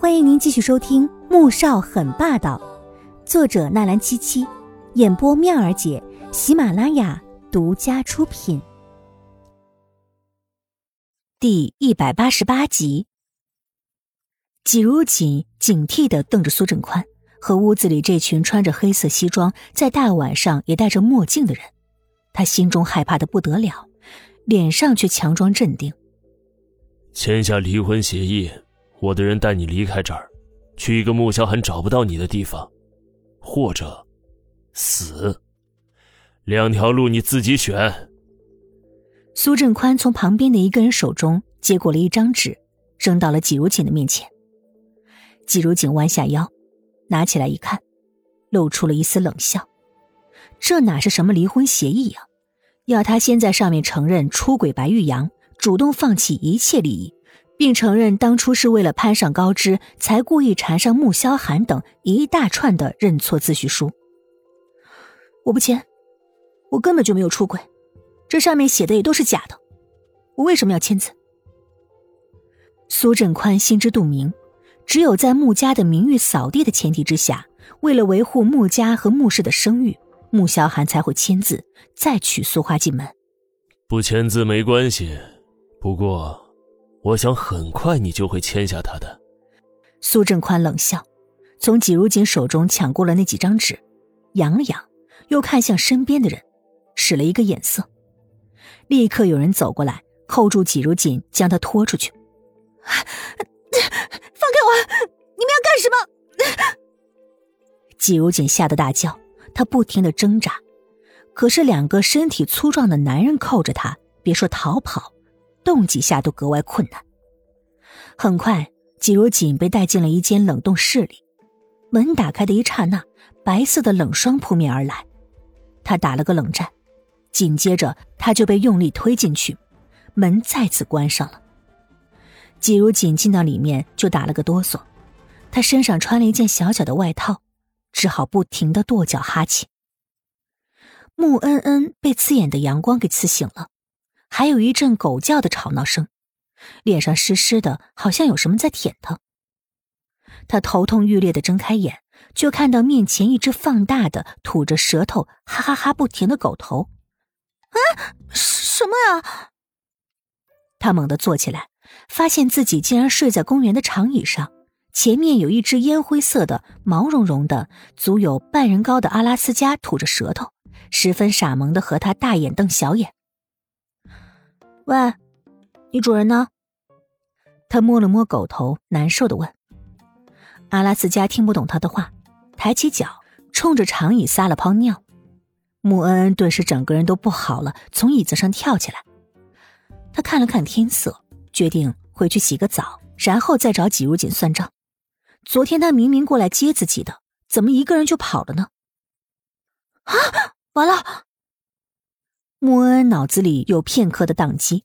欢迎您继续收听《穆少很霸道》，作者纳兰七七，演播妙儿姐，喜马拉雅独家出品。第一百八十八集，季如锦警惕的瞪着苏振宽和屋子里这群穿着黑色西装、在大晚上也戴着墨镜的人，他心中害怕的不得了，脸上却强装镇定。签下离婚协议。我的人带你离开这儿，去一个穆萧寒找不到你的地方，或者死。两条路你自己选。苏振宽从旁边的一个人手中接过了一张纸，扔到了季如锦的面前。季如锦弯下腰，拿起来一看，露出了一丝冷笑。这哪是什么离婚协议呀？要他先在上面承认出轨白玉阳，主动放弃一切利益。并承认当初是为了攀上高枝，才故意缠上穆萧寒等一大串的认错自序书。我不签，我根本就没有出轨，这上面写的也都是假的，我为什么要签字？苏振宽心知肚明，只有在穆家的名誉扫地的前提之下，为了维护穆家和穆氏的声誉，穆萧寒才会签字再娶苏花进门。不签字没关系，不过。我想很快你就会签下他的。苏振宽冷笑，从季如锦手中抢过了那几张纸，扬了扬，又看向身边的人，使了一个眼色。立刻有人走过来，扣住季如锦，将他拖出去。放开我！你们要干什么？季如锦吓得大叫，他不停的挣扎，可是两个身体粗壮的男人扣着他，别说逃跑。动几下都格外困难。很快，季如锦被带进了一间冷冻室里。门打开的一刹那，白色的冷霜扑面而来，他打了个冷战，紧接着他就被用力推进去，门再次关上了。季如锦进到里面就打了个哆嗦，他身上穿了一件小小的外套，只好不停的跺脚哈气。穆恩恩被刺眼的阳光给刺醒了。还有一阵狗叫的吵闹声，脸上湿湿的，好像有什么在舔他。他头痛欲裂的睁开眼，就看到面前一只放大的、吐着舌头、哈哈哈不停的狗头。啊，什么呀？他猛地坐起来，发现自己竟然睡在公园的长椅上，前面有一只烟灰色的、毛茸茸的、足有半人高的阿拉斯加吐着舌头，十分傻萌的和他大眼瞪小眼。喂，你主人呢？他摸了摸狗头，难受的问。阿拉斯加听不懂他的话，抬起脚冲着长椅撒了泡尿。穆恩顿时整个人都不好了，从椅子上跳起来。他看了看天色，决定回去洗个澡，然后再找季如锦算账。昨天他明明过来接自己的，怎么一个人就跑了呢？啊，完了！穆恩脑子里有片刻的宕机，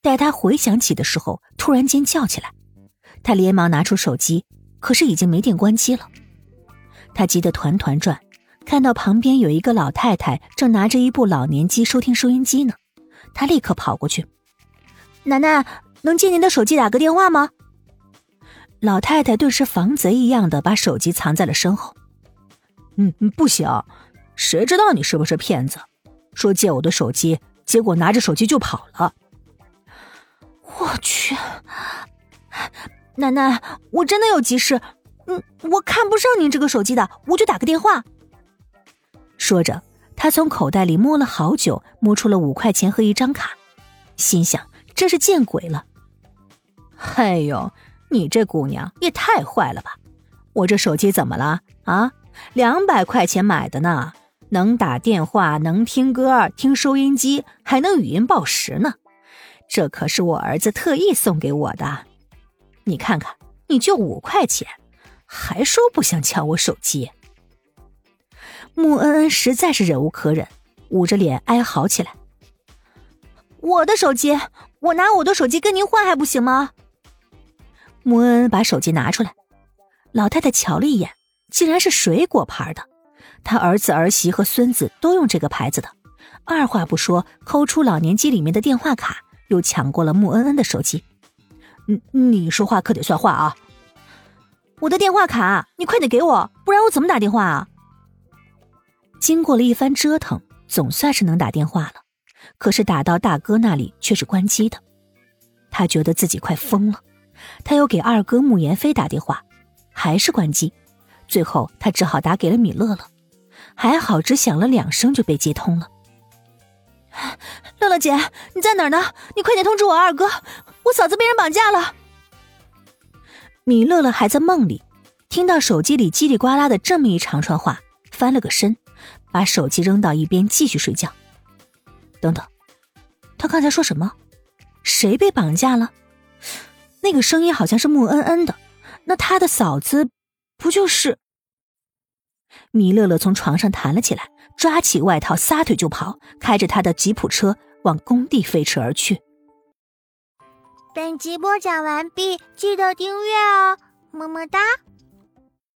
待他回想起的时候，突然间叫起来。他连忙拿出手机，可是已经没电关机了。他急得团团转，看到旁边有一个老太太正拿着一部老年机收听收音机呢，他立刻跑过去：“奶奶，能借您的手机打个电话吗？”老太太顿时防贼一样的把手机藏在了身后：“嗯，不行，谁知道你是不是骗子？”说借我的手机，结果拿着手机就跑了。我去，奶奶，我真的有急事，嗯，我看不上您这个手机的，我就打个电话。说着，他从口袋里摸了好久，摸出了五块钱和一张卡，心想：真是见鬼了！哎呦，你这姑娘也太坏了吧！我这手机怎么了啊？两百块钱买的呢。能打电话，能听歌，听收音机，还能语音报时呢。这可是我儿子特意送给我的。你看看，你就五块钱，还说不想抢我手机。穆恩恩实在是忍无可忍，捂着脸哀嚎起来：“我的手机，我拿我的手机跟您换还不行吗？”穆恩恩把手机拿出来，老太太瞧了一眼，竟然是水果牌的。他儿子、儿媳和孙子都用这个牌子的，二话不说，抠出老年机里面的电话卡，又抢过了穆恩恩的手机。你你说话可得算话啊！我的电话卡，你快点给我，不然我怎么打电话啊？经过了一番折腾，总算是能打电话了，可是打到大哥那里却是关机的。他觉得自己快疯了，他又给二哥慕言飞打电话，还是关机。最后他只好打给了米乐乐，还好只响了两声就被接通了。乐乐姐，你在哪儿呢？你快点通知我二哥，我嫂子被人绑架了。米乐乐还在梦里，听到手机里叽里呱啦的这么一长串话，翻了个身，把手机扔到一边，继续睡觉。等等，他刚才说什么？谁被绑架了？那个声音好像是穆恩恩的，那他的嫂子不就是？米乐乐从床上弹了起来，抓起外套，撒腿就跑，开着他的吉普车往工地飞驰而去。本集播讲完毕，记得订阅哦，么么哒。